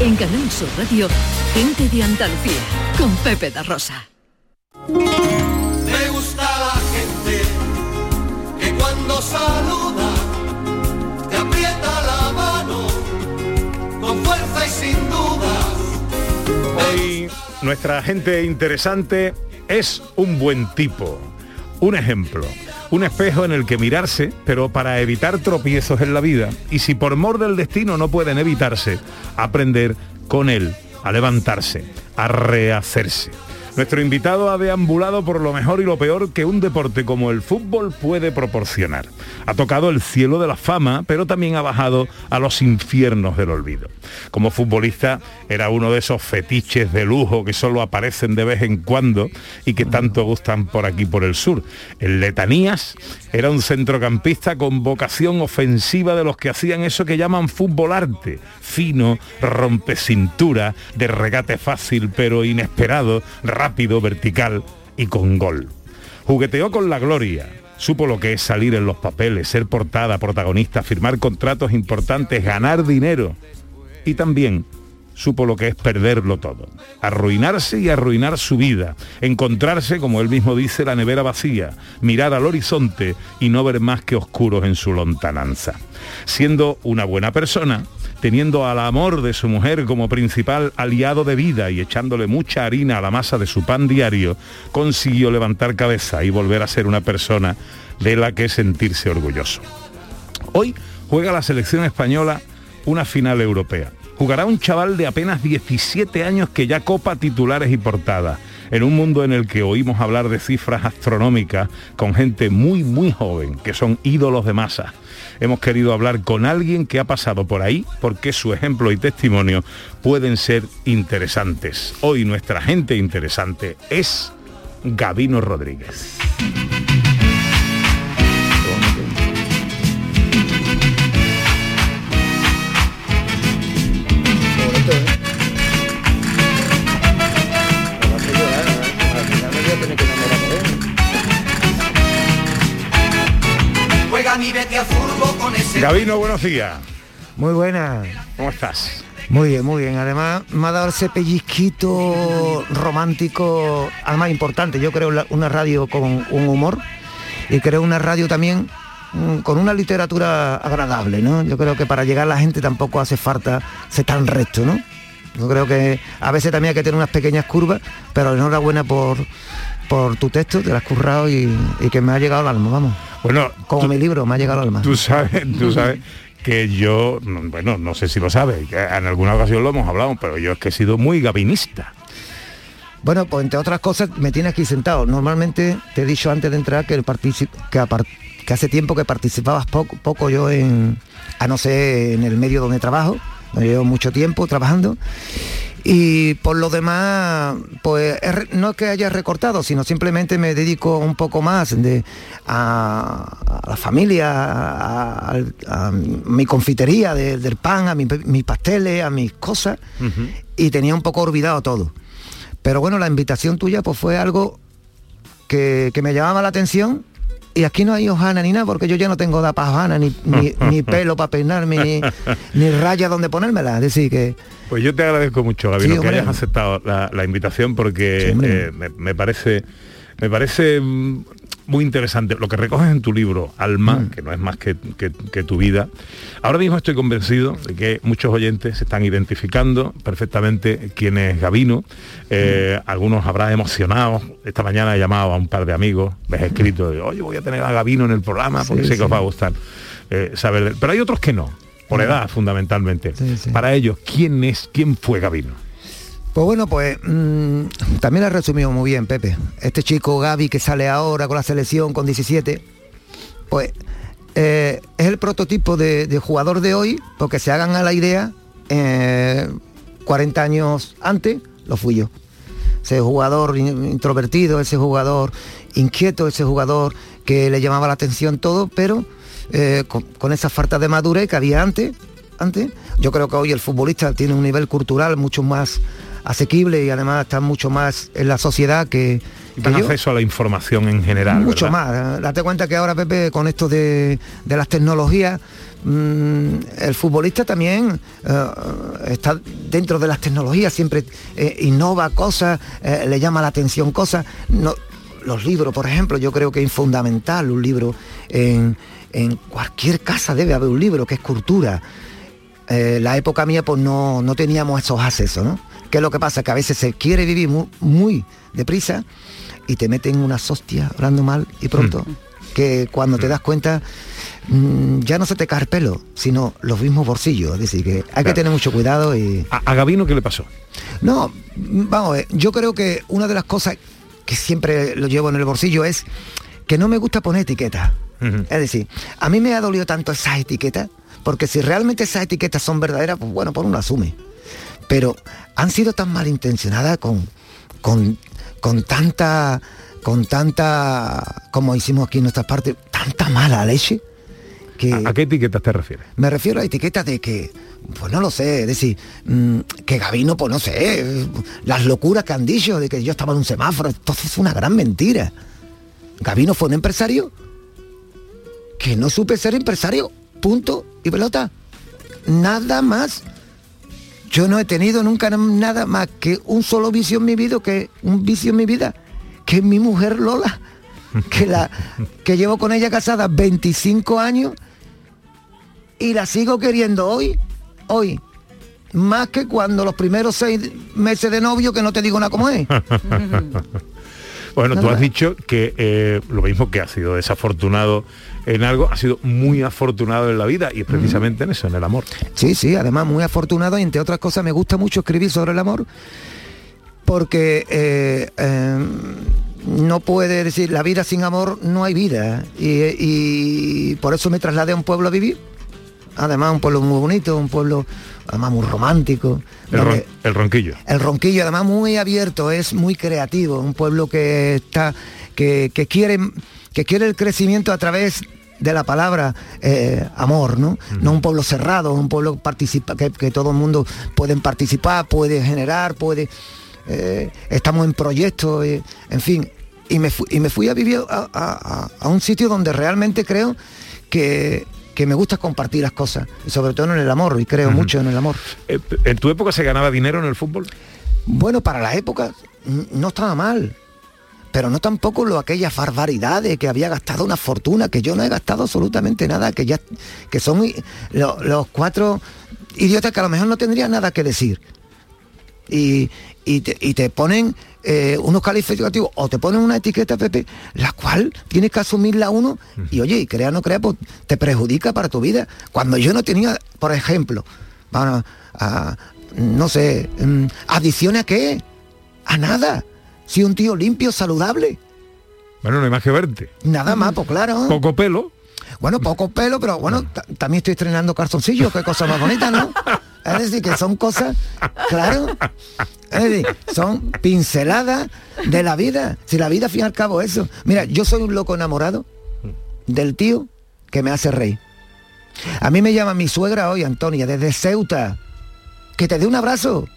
En Canal Sur Radio, gente de Andalucía, con Pepe da Rosa. Me gusta la gente que cuando saluda te aprieta la mano con fuerza y sin dudas. Hoy nuestra gente interesante es un buen tipo, un ejemplo, un espejo en el que mirarse, pero para evitar tropiezos en la vida, y si por mor del destino no pueden evitarse, aprender con él a levantarse, a rehacerse. Nuestro invitado ha deambulado por lo mejor y lo peor que un deporte como el fútbol puede proporcionar. Ha tocado el cielo de la fama, pero también ha bajado a los infiernos del olvido. Como futbolista era uno de esos fetiches de lujo que solo aparecen de vez en cuando y que tanto gustan por aquí por el sur. El Letanías era un centrocampista con vocación ofensiva de los que hacían eso que llaman fútbol arte, fino, rompecintura, de regate fácil pero inesperado, vertical y con gol. Jugueteó con la gloria, supo lo que es salir en los papeles, ser portada, protagonista, firmar contratos importantes, ganar dinero. Y también supo lo que es perderlo todo, arruinarse y arruinar su vida, encontrarse, como él mismo dice, la nevera vacía, mirar al horizonte y no ver más que oscuros en su lontananza. Siendo una buena persona, teniendo al amor de su mujer como principal aliado de vida y echándole mucha harina a la masa de su pan diario, consiguió levantar cabeza y volver a ser una persona de la que sentirse orgulloso. Hoy juega la selección española una final europea. Jugará un chaval de apenas 17 años que ya copa titulares y portadas. En un mundo en el que oímos hablar de cifras astronómicas con gente muy, muy joven, que son ídolos de masa. Hemos querido hablar con alguien que ha pasado por ahí porque su ejemplo y testimonio pueden ser interesantes. Hoy nuestra gente interesante es Gabino Rodríguez. Gabino, buenos días. Muy buena. ¿Cómo estás? Muy bien, muy bien. Además, me ha dado ese pellizquito romántico, además importante. Yo creo una radio con un humor y creo una radio también mm, con una literatura agradable, ¿no? Yo creo que para llegar a la gente tampoco hace falta ser tan recto, ¿no? Yo creo que a veces también hay que tener unas pequeñas curvas, pero enhorabuena por, por tu texto, te lo has currado y, y que me ha llegado al alma, vamos. Bueno, como mi libro, me ha llegado al alma. Tú sabes, tú sabes que yo, no, bueno, no sé si lo sabes, en alguna ocasión lo hemos hablado, pero yo es que he sido muy gabinista. Bueno, pues entre otras cosas me tiene aquí sentado. Normalmente te he dicho antes de entrar que, partici- que, que hace tiempo que participabas poco, poco yo en, a no ser en el medio donde trabajo, donde llevo mucho tiempo trabajando. Y por lo demás, pues no es que haya recortado, sino simplemente me dedico un poco más de, a, a la familia, a, a- a mi confitería de- del pan, a mi- mis pasteles, a mis cosas, y tenía un poco olvidado todo. Pero bueno, la invitación tuya pues fue algo que, que me llamaba la atención. Y aquí no hay hojana ni nada, porque yo ya no tengo da para hojana, ni, ni, ni pelo para peinarme, ni, ni raya donde ponérmela. Es decir, que Pues yo te agradezco mucho, Gabino, Sí, que hayas aceptado la, la invitación porque eh, me, me parece me parece mm, muy interesante lo que recoges en tu libro, Alma, Mm. que no es más que, que- que tu vida. Ahora mismo estoy convencido de que muchos oyentes se están identificando perfectamente quién es Gabino. Eh, Mm. Algunos habrá emocionado. Esta mañana he llamado a un par de amigos, me he escrito, de, oye, voy a tener a Gabino en el programa porque Sí, sé que os va a gustar eh, saber. Pero hay otros que no, por edad fundamentalmente. Para ellos, ¿quién es, quién fue Gabino? Pues bueno, pues mm, también ha resumido muy bien, Pepe. Este chico Gaby que sale ahora con la selección con 17, pues eh, es el prototipo de, jugador de hoy, porque se hagan a la idea, eh, 40 años antes lo fui yo. Ese jugador in- introvertido, ese jugador inquieto, ese jugador que le llamaba la atención todo, pero eh, con, con esa falta de madurez que había antes, antes. Yo creo que hoy el futbolista tiene un nivel cultural mucho más asequible y además está mucho más en la sociedad que, Y que yo. acceso a la información en general. Mucho ¿verdad? más. Date cuenta que ahora, Pepe, con esto de, de las tecnologías, mm, el futbolista también eh, está dentro de las tecnologías, siempre eh, innova cosas, eh, le llama la atención cosas. No, los libros, por ejemplo, yo creo que es fundamental un libro. En, en cualquier casa debe haber un libro, que es cultura. Eh, la época mía pues no, no teníamos esos accesos, ¿no? ¿Qué es lo que pasa? Que a veces se quiere vivir muy, muy deprisa y te meten unas hostias hablando mal y pronto. Que cuando te das cuenta, mm, ya no se te cae el pelo, sino los mismos bolsillos. Es decir, que hay que tener mucho cuidado y... ¿A, a Gavino qué le pasó? No, mm, vamos a ver, yo creo que una de las cosas que siempre lo llevo en el bolsillo es que no me gusta poner etiquetas. Es decir, a mí me ha dolido tanto esas etiquetas, porque si realmente esas etiquetas son verdaderas, pues bueno, por uno asume. Pero han sido tan malintencionadas con, con, con tanta, con tanta, como hicimos aquí en nuestra parte, tanta mala leche. Que ¿A qué etiquetas te refieres? me refiero a etiquetas de que, pues no lo sé, es decir, mm, que Gavino, pues no sé, las locuras que han dicho de que yo estaba en un semáforo, entonces es una gran mentira. Gavino fue un empresario que no supe ser empresario, punto y pelota. Nada más. Yo no he tenido nunca nada más que un solo vicio en mi vida, que un vicio en mi vida, que es mi mujer Lola, que la que llevo con ella casada 25 años y la sigo queriendo hoy, hoy, más que cuando los primeros seis meses de novio que no te digo nada como es. Bueno, tú has dicho que eh, lo mismo que ha sido desafortunado en algo, ha sido muy afortunado en la vida y precisamente en eso, en el amor. Sí, sí, además muy afortunado y entre otras cosas me gusta mucho escribir sobre el amor porque eh, eh, no puede decir la vida sin amor no hay vida y, y por eso me trasladé a un pueblo a vivir. Además un pueblo muy bonito, un pueblo además muy romántico. El, ron- el ronquillo. el Ronquillo, además muy abierto, es muy creativo, un pueblo que está, que, que quiere, que quiere el crecimiento a través de la palabra eh, amor, ¿no? No un pueblo cerrado, un pueblo participa, que, que todo el mundo puede participar, puede generar, puede. eh, estamos en proyectos, eh, en fin. Y me, fui, y me fui a vivir a- a- a un sitio donde realmente creo que, que me gusta compartir las cosas, sobre todo en el amor, y creo mucho en el amor. Eh, ¿En tu época se ganaba dinero en el fútbol? Bueno, para la época no estaba mal. Pero no tampoco lo aquellas barbaridades que había gastado una fortuna, que yo no he gastado absolutamente nada, que ya que son lo- los cuatro idiotas que a lo mejor no tendrían nada que decir. Y, y te, y te ponen eh, unos calificativos o te ponen una etiqueta, Pepe, la cual tienes que asumirla uno y oye, y crea o no crea, pues te perjudica para tu vida. Cuando yo no tenía, por ejemplo, a, no sé, mm, adiciones a qué? A nada. Si un tío limpio, saludable, Bueno, no hay más que verte. nada más, pues claro. Poco pelo. Bueno, poco pelo, pero bueno, ta- también estoy estrenando calzoncillos, qué cosa más bonita, ¿no? Es decir, que son cosas, claro, es decir, son pinceladas de la vida. Si la vida, al fin y al cabo, es eso. Mira, yo soy un loco enamorado del tío que me hace reír. A mí me llama mi suegra hoy, Antonia, desde Ceuta. Que te dé un abrazo.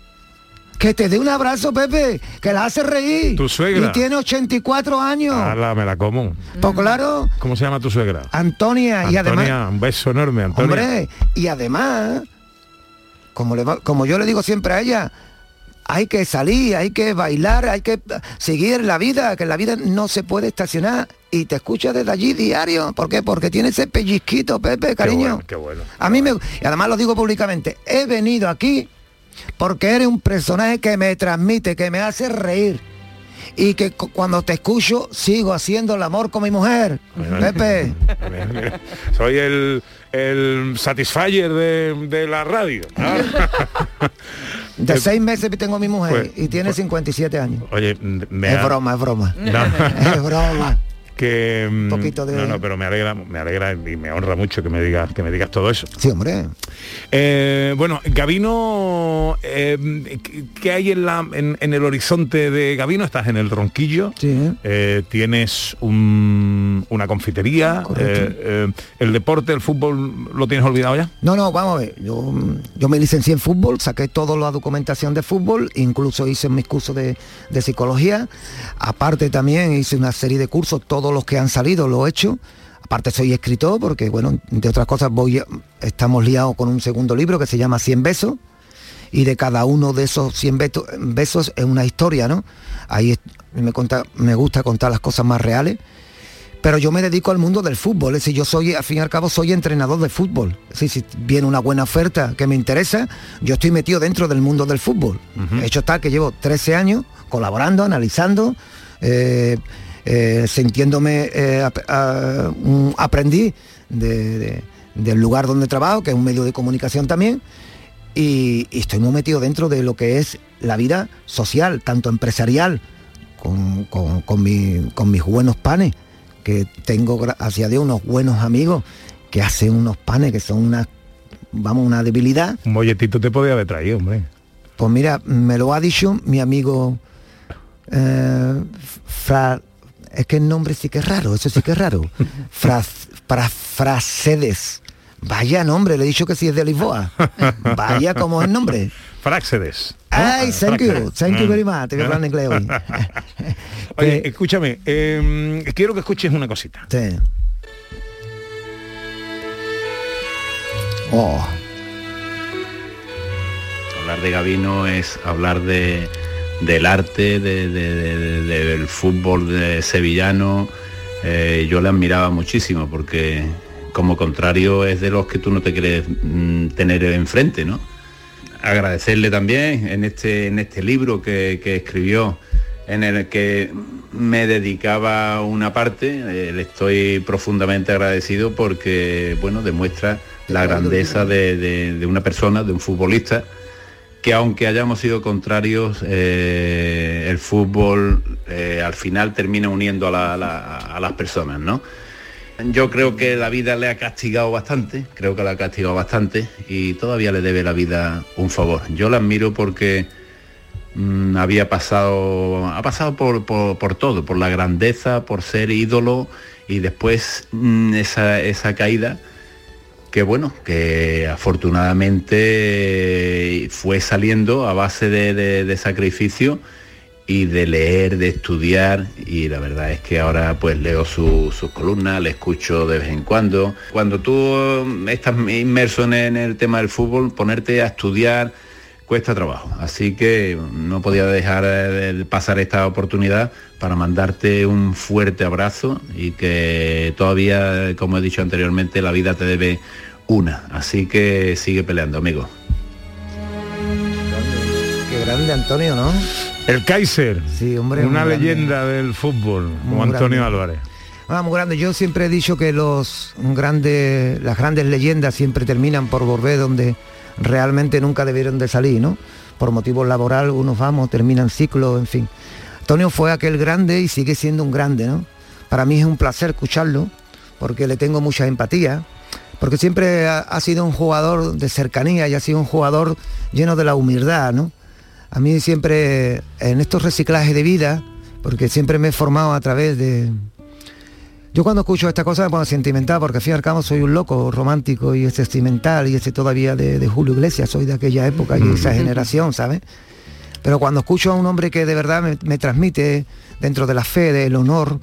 Que te dé un abrazo, Pepe, que la hace reír. Tu suegra. Y tiene 84 años. Ala, me la como. Pues claro, ¿Cómo se llama tu suegra? Antonia, y además... Antonia, un beso enorme, Antonia. Hombre, y además, como, le como yo le digo siempre a ella, hay que salir, hay que bailar, hay que seguir la vida, que la vida no se puede estacionar. Y te escucha desde allí diario. ¿Por qué? Porque tiene ese pellizquito, Pepe, Qué cariño. bueno, qué bueno. A mí me... Y además lo digo públicamente, he venido aquí porque eres un personaje que me transmite, que me hace reír. Y que cu- cuando te escucho sigo haciendo el amor con mi mujer. Pepe. Soy el, el satisfyer de, de la radio. ¿no? De seis meses tengo a mi mujer Pues- y tiene 57 años. Oye, me es ha- broma, es broma. No. es broma. Que mm, poquito de- no, no, pero me alegra, me alegra y me honra mucho que me digas que me digas todo eso. Sí, hombre. Eh, bueno, Gavino, eh, ¿qué- ¿qué hay en, la, en, en el horizonte de Gavino? Estás en el Ronquillo, Sí. eh, tienes un- una confitería, eh, el deporte, el fútbol, ¿lo tienes olvidado ya? No, no, vamos a ver. Yo, yo me licencié en fútbol, saqué toda la documentación de fútbol, incluso hice mis cursos de, de psicología. Aparte también hice una serie de cursos, todos los que han salido lo he hecho. Aparte soy escritor porque, bueno, de otras cosas voy a- estamos liados con un segundo libro que se llama 100 besos. Y de cada uno de esos 100 beto- besos es una historia, ¿no? Ahí me, conta- me gusta contar las cosas más reales. Pero yo me dedico al mundo del fútbol, es decir, yo soy, al fin y al cabo, soy entrenador de fútbol. Es decir, si viene una buena oferta que me interesa, yo estoy metido dentro del mundo del fútbol. He hecho tal que llevo 13 años colaborando, analizando, eh, eh, sintiéndome eh, ap- a- un aprendiz de- de- del lugar donde trabajo, que es un medio de comunicación también, y, y estoy muy metido dentro de lo que es la vida social, tanto empresarial, con, con- con mi- con mis buenos panes, que tengo, hacia Dios, unos buenos amigos que hacen unos panes que son una, vamos, una debilidad. Un molletito te podía haber traído, hombre. Pues mira, me lo ha dicho mi amigo eh, Fra- es que el nombre sí que es raro, eso sí que es raro. Fra- Frasedes. Vaya nombre, le he dicho que sí es de Lisboa. Vaya como es el nombre. Fráxedes. Ay, thank you, thank you Mm. very much. Te voy a hablar en inglés hoy. Oye, escúchame, eh, quiero que escuches una cosita. Sí. Oh. Hablar de Gavino es hablar de, del arte, de- de- de- de- del fútbol de sevillano. Eh, yo le admiraba muchísimo porque como contrario es de los que tú no te quieres mm, tener enfrente, ¿no? Agradecerle también en este, en este libro que, que escribió, en el que me dedicaba una parte, eh, le estoy profundamente agradecido porque, bueno, demuestra la grandeza de, de- de una persona, de un futbolista, que aunque hayamos sido contrarios, eh, el fútbol eh, al final termina uniendo a, la- la- las personas, ¿no? Yo creo que la vida le ha castigado bastante, creo que la ha castigado bastante y todavía le debe la vida un favor. Yo la admiro porque mm, había pasado, ha pasado por, por- por todo, por la grandeza, por ser ídolo y después mm, esa, esa caída que bueno, que afortunadamente fue saliendo a base de, sacrificio y de leer, de estudiar y la verdad es que ahora pues leo su- sus columnas, le escucho de vez en cuando. Cuando tú mm, estás inmerso en el tema del fútbol, ponerte a estudiar cuesta trabajo. Así que no podía dejar eh, de pasar esta oportunidad para mandarte un fuerte abrazo y que todavía, como he dicho anteriormente, la vida te debe una. Así que sigue peleando, amigo. Qué grande Antonio, ¿no? El Kaiser. Sí, hombre. Una grande. leyenda del fútbol, como Muy Antonio grande. Álvarez. Ah, muy grande. Yo siempre he dicho que los grandes, las grandes leyendas siempre terminan por volver donde realmente nunca debieron de salir, ¿no? Por motivos laboral, unos vamos, terminan ciclos, en fin. Antonio fue aquel grande y sigue siendo un grande, ¿no? Para mí es un placer escucharlo, porque le tengo mucha empatía, porque siempre ha, ha sido un jugador de cercanía y ha sido un jugador lleno de la humildad, ¿no? A mí siempre, en estos reciclajes de vida, porque siempre me he formado a través de, yo cuando escucho esta cosa me pongo sentimental porque al fin y al cabo soy un loco romántico y sentimental y ese todavía de, de Julio Iglesias, soy de aquella época y esa generación, ¿sabes? Pero cuando escucho a un hombre que de verdad me, me transmite dentro de la fe, del honor,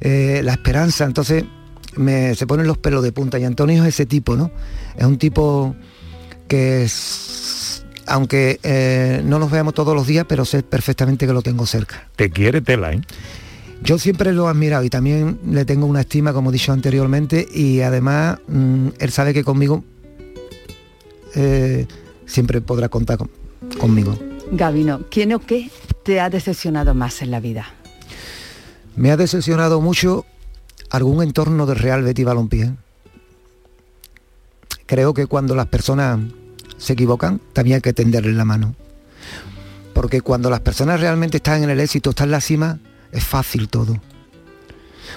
eh, la esperanza, entonces me, se ponen los pelos de punta y Antonio es ese tipo, ¿no? Es un tipo que es, aunque eh, no nos veamos todos los días, pero sé perfectamente que lo tengo cerca. Te quiere tela, ¿eh? Yo siempre lo he admirado y también le tengo una estima, como he dicho anteriormente, y además mm, él sabe que conmigo eh, siempre podrá contar con- conmigo. Gabino, ¿quién o qué te ha decepcionado más en la vida? Me ha decepcionado mucho algún entorno del Real Betis Balompié. Creo que cuando las personas se equivocan, también hay que tenderles la mano. Porque cuando las personas realmente están en el éxito, están en la cima, es fácil todo.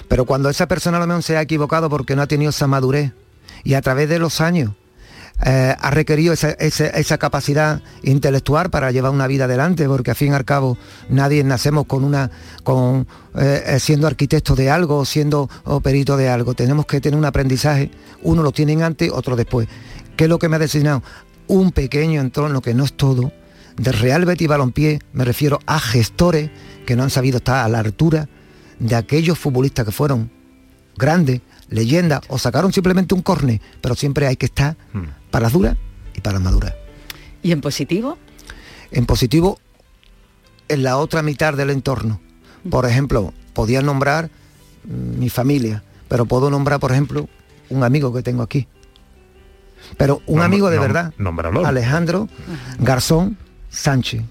Pero cuando esa persona lo mejor se ha equivocado porque no ha tenido esa madurez y a través de los años eh, ha requerido esa, esa- esa capacidad intelectual para llevar una vida adelante, porque al fin y al cabo nadie nacemos con una, con eh, siendo arquitecto de algo o siendo o perito de algo. Tenemos que tener un aprendizaje, uno lo tienen antes, otro después. ¿Qué es lo que me ha designado? Un pequeño entorno que no es todo, de Real Betis Balompié, me refiero a gestores que no han sabido estar a la altura de aquellos futbolistas que fueron grandes, leyendas, o sacaron simplemente un corne, pero siempre hay que estar para las duras y para las maduras. ¿Y en positivo? En positivo, en la otra mitad del entorno. Por ejemplo, podía nombrar mi familia, pero puedo nombrar, por ejemplo, un amigo que tengo aquí. Pero un Nom- amigo de nom- verdad. Alejandro Garzón Sánchez.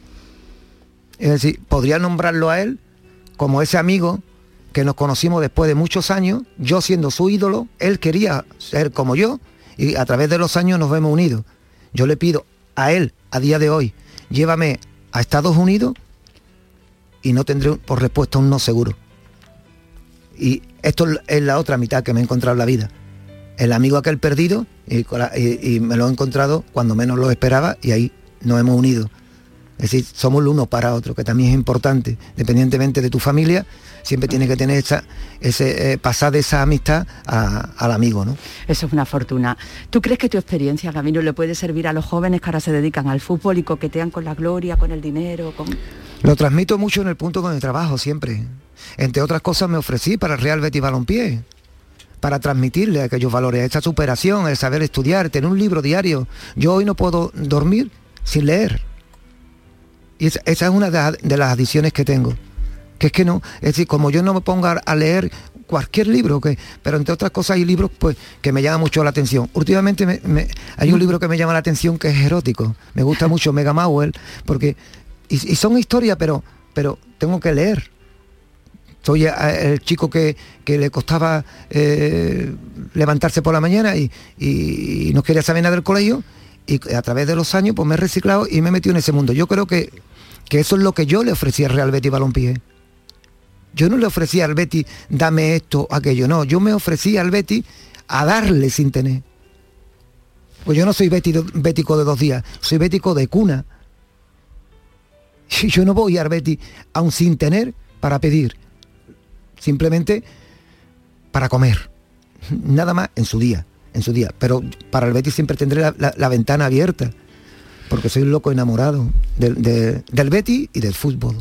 Es decir, podría nombrarlo a él como ese amigo que nos conocimos después de muchos años, yo siendo su ídolo, él quería ser como yo y a través de los años nos vemos unidos. Yo le pido a él, a día de hoy, llévame a Estados Unidos y no tendré por respuesta un no seguro. Y esto es la otra mitad que me he encontrado en la vida. El amigo aquel perdido y, y me lo he encontrado cuando menos lo esperaba y ahí nos hemos unido. Es decir, somos el uno para otro, que también es importante, dependientemente de tu familia, siempre tiene que tener esa, ese, eh, pasar de esa amistad al amigo, ¿no? Eso es una fortuna. ¿Tú crees que tu experiencia, Camino, le puede servir a los jóvenes que ahora se dedican al fútbol y coquetean con la gloria, con el dinero? Con... Lo transmito mucho en el punto donde trabajo siempre. Entre otras cosas me ofrecí para el Real Betis Balompié para transmitirle aquellos valores, esa superación, el saber estudiar, tener un libro diario. Yo hoy no puedo dormir sin leer. Y esa, es una de, las adiciones que tengo. Que es que no, es decir, como yo no me ponga a leer cualquier libro, que, pero entre otras cosas hay libros pues, que me llaman mucho la atención. Últimamente me, hay un libro que me llama la atención que es erótico. Me gusta mucho Mega Mauel, porque, y, son historias, pero, pero tengo que leer. Soy el chico que, le costaba eh, levantarse por la mañana y, y, no quería saber nada del colegio y a través de los años pues me he reciclado y me he metido en ese mundo. Yo creo que, que eso es lo que yo le ofrecía al Real Betis Balompié. Yo no le ofrecía al Betty dame esto, aquello, no, yo me ofrecía al Betty a darle sin tener. Pues yo no soy bético de dos días, soy bético de cuna. Yo no voy al Betty aún sin tener para pedir, simplemente para comer, nada más en su día en su día. Pero para el Betis siempre tendré la, ventana abierta, porque soy un loco enamorado del Betis y del fútbol.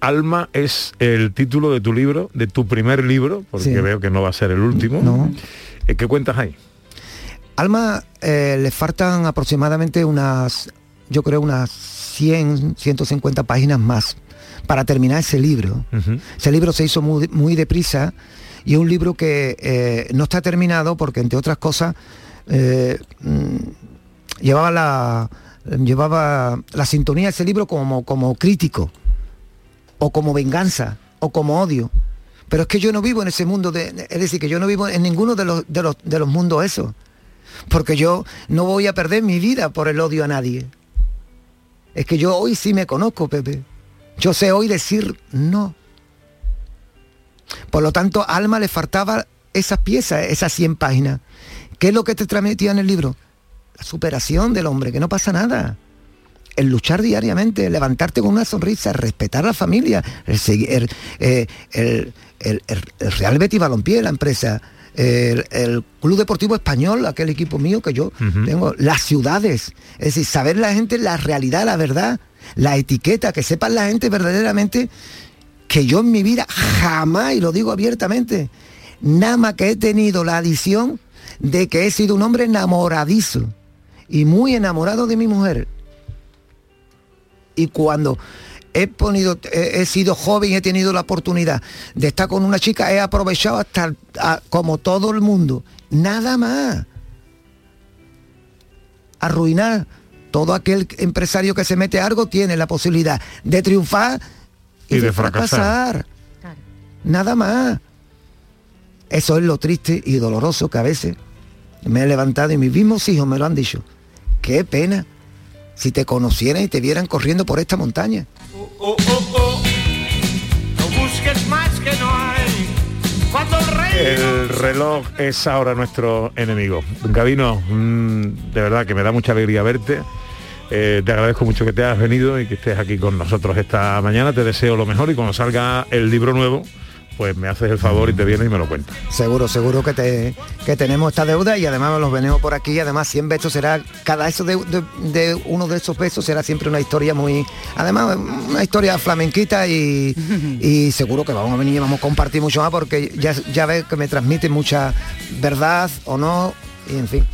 Alma es el título de tu libro, de tu primer libro, porque veo que no va a ser el último. No. Eh, ¿Qué cuentas ahí? Alma eh, le faltan aproximadamente unas, yo creo unas 100, 150 páginas más para terminar ese libro. Ese libro se hizo muy, muy deprisa y un libro que eh, no está terminado porque, entre otras cosas, eh, mm, llevaba, la, llevaba la sintonía de ese libro como, como crítico, o como venganza, o como odio. Pero es que yo no vivo en ese mundo, de, es decir, que yo no vivo en ninguno de los, de los, de los mundos esos. Porque yo no voy a perder mi vida por el odio a nadie. Es que yo hoy sí me conozco, Pepe. Yo sé hoy decir no. Por lo tanto, a Alma le faltaba esas piezas, esas 100 páginas. ¿Qué es lo que te transmitía en el libro? La superación del hombre, que no pasa nada. El luchar diariamente, levantarte con una sonrisa, respetar a la familia, el, eh, el, Real Betis Balompié, la empresa, el, Club Deportivo Español, aquel equipo mío que yo tengo, las ciudades, es decir, saber la gente la realidad, la verdad, la etiqueta, que sepan la gente verdaderamente que yo en mi vida jamás, y lo digo abiertamente, nada más que he tenido la adición de que he sido un hombre enamoradizo y muy enamorado de mi mujer. Y cuando he, he, sido joven y he tenido la oportunidad de estar con una chica, he aprovechado hasta como todo el mundo. Nada más. Arruinar. Todo aquel empresario que se mete a algo tiene la posibilidad de triunfar y, de, fracasar. Nada más. Eso es lo triste y doloroso que a veces me he levantado y mis mismos hijos me lo han dicho. Qué pena si te conocieran y te vieran corriendo por esta montaña. Oh, oh, oh, no busques más que no hay. el, reloj es ahora nuestro enemigo. Gabino, mm, de verdad que me da mucha alegría verte. Eh, te agradezco mucho que te hayas venido y que estés aquí con nosotros esta mañana. Te deseo lo mejor y cuando salga el libro nuevo, pues me haces el favor y te vienes y me lo cuentas. Seguro, seguro que, te, que tenemos esta deuda y además los venimos por aquí. Además, 100 besos será, cada eso de, uno de esos besos será siempre una historia muy, además, una historia flamenquita y, y seguro que vamos a venir y vamos a compartir mucho más porque ya, ya ves que me transmite mucha verdad o no, y en fin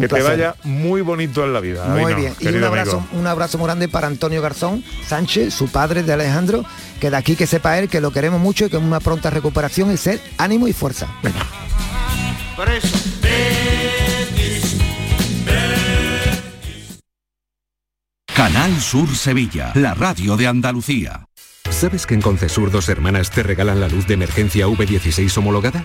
que te vaya muy bonito en la vida. Muy bien. Y un abrazo, un abrazo muy grande para Antonio Garzón Sánchez, su padre de Alejandro, que de aquí que sepa él que lo queremos mucho y que una pronta recuperación y ser ánimo y fuerza. Canal Sur Sevilla, la radio de Andalucía. ¿Sabes que en Concesur Dos Hermanas te regalan la luz de emergencia V16 homologada?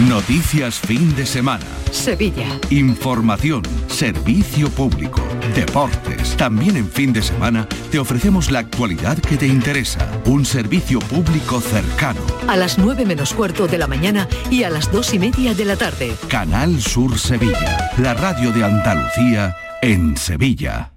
Noticias fin de semana. Sevilla. Información, servicio público, deportes. También en fin de semana te ofrecemos la actualidad que te interesa. Un servicio público cercano. A las 9 menos cuarto de la mañana y a las 2 y media de la tarde. Canal Sur Sevilla. La radio de Andalucía en Sevilla.